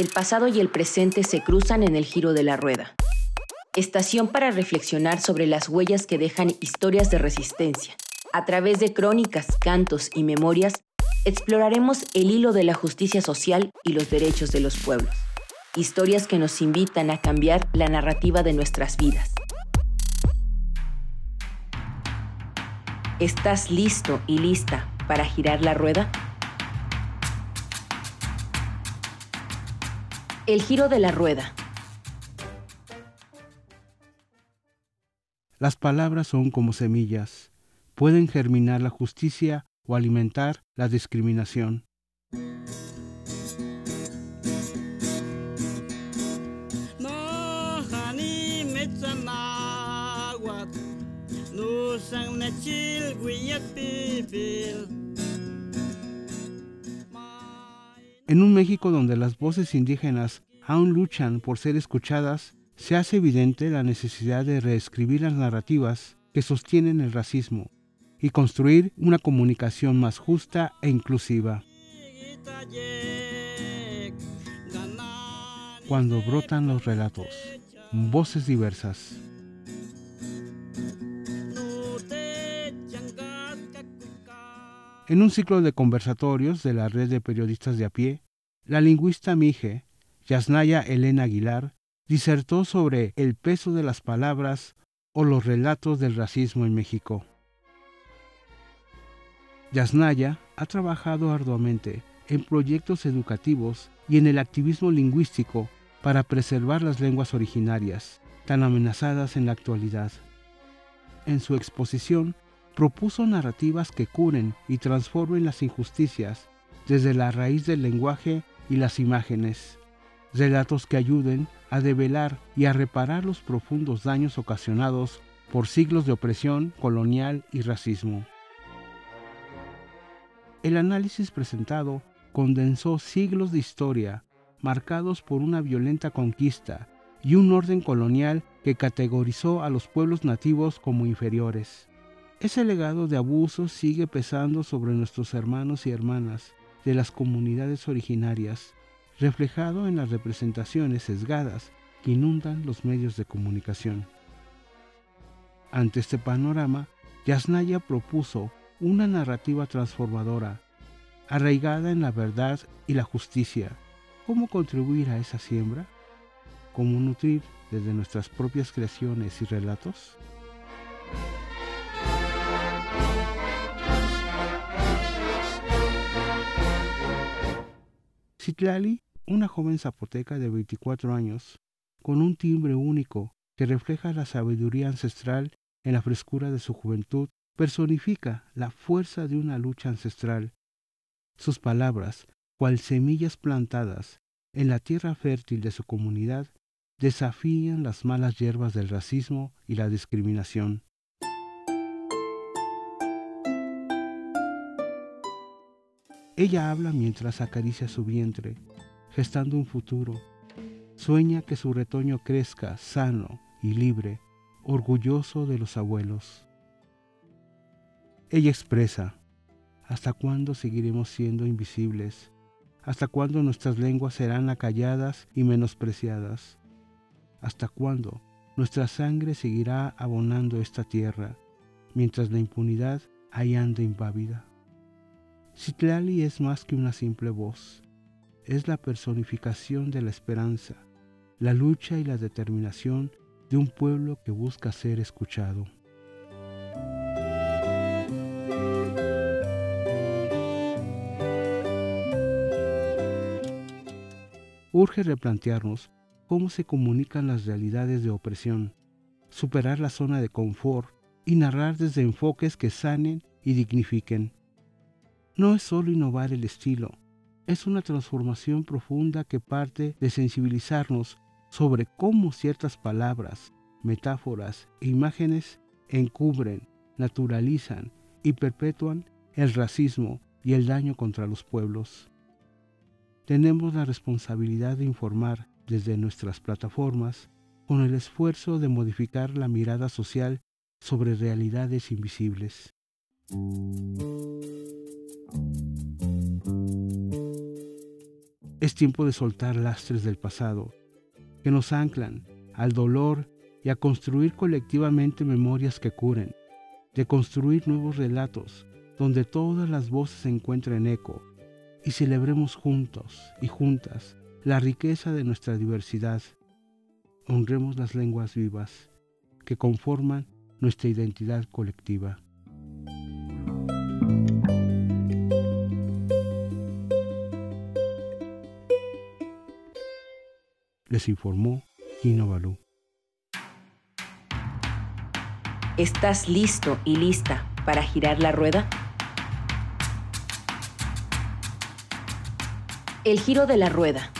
El pasado y el presente se cruzan en el giro de la rueda. Estación para reflexionar sobre las huellas que dejan historias de resistencia. A través de crónicas, cantos y memorias, exploraremos el hilo de la justicia social y los derechos de los pueblos. Historias que nos invitan a cambiar la narrativa de nuestras vidas. ¿Estás listo y lista para girar la rueda? El giro de la rueda. Las palabras son como semillas. Pueden germinar la justicia o alimentar la discriminación. En un México donde las voces indígenas aún luchan por ser escuchadas, se hace evidente la necesidad de reescribir las narrativas que sostienen el racismo y construir una comunicación más justa e inclusiva. Cuando brotan los relatos, voces diversas. En un ciclo de conversatorios de la red de periodistas de a pie, la lingüista Mije, Yasnaya Elena Aguilar, disertó sobre el peso de las palabras o los relatos del racismo en México. Yasnaya ha trabajado arduamente en proyectos educativos y en el activismo lingüístico para preservar las lenguas originarias, tan amenazadas en la actualidad. En su exposición propuso narrativas que curen y transformen las injusticias desde la raíz del lenguaje y las imágenes, relatos que ayuden a develar y a reparar los profundos daños ocasionados por siglos de opresión colonial y racismo. El análisis presentado condensó siglos de historia marcados por una violenta conquista y un orden colonial que categorizó a los pueblos nativos como inferiores. Ese legado de abusos sigue pesando sobre nuestros hermanos y hermanas de las comunidades originarias, reflejado en las representaciones sesgadas que inundan los medios de comunicación. Ante este panorama, Yasnaya propuso una narrativa transformadora, arraigada en la verdad y la justicia. ¿Cómo contribuir a esa siembra? ¿Cómo nutrir desde nuestras propias creaciones y relatos? Citlali, una joven zapoteca de 24 años, con un timbre único que refleja la sabiduría ancestral en la frescura de su juventud, personifica la fuerza de una lucha ancestral. Sus palabras, cual semillas plantadas en la tierra fértil de su comunidad, desafían las malas hierbas del racismo y la discriminación. Ella habla mientras acaricia su vientre, gestando un futuro. Sueña que su retoño crezca sano y libre, orgulloso de los abuelos. Ella expresa, ¿hasta cuándo seguiremos siendo invisibles? ¿Hasta cuándo nuestras lenguas serán acalladas y menospreciadas? ¿Hasta cuándo nuestra sangre seguirá abonando esta tierra, mientras la impunidad ahí anda impávida? Citlali es más que una simple voz, es la personificación de la esperanza, la lucha y la determinación de un pueblo que busca ser escuchado. Urge replantearnos cómo se comunican las realidades de opresión, superar la zona de confort y narrar desde enfoques que sanen y dignifiquen no es solo innovar el estilo, es una transformación profunda que parte de sensibilizarnos sobre cómo ciertas palabras, metáforas e imágenes encubren, naturalizan y perpetúan el racismo y el daño contra los pueblos. Tenemos la responsabilidad de informar desde nuestras plataformas con el esfuerzo de modificar la mirada social sobre realidades invisibles. Es tiempo de soltar lastres del pasado que nos anclan al dolor y a construir colectivamente memorias que curen, de construir nuevos relatos donde todas las voces encuentren eco y celebremos juntos y juntas la riqueza de nuestra diversidad. Honremos las lenguas vivas que conforman nuestra identidad colectiva. Les informó Kino Balú. ¿Estás listo y lista para girar la rueda? El giro de la rueda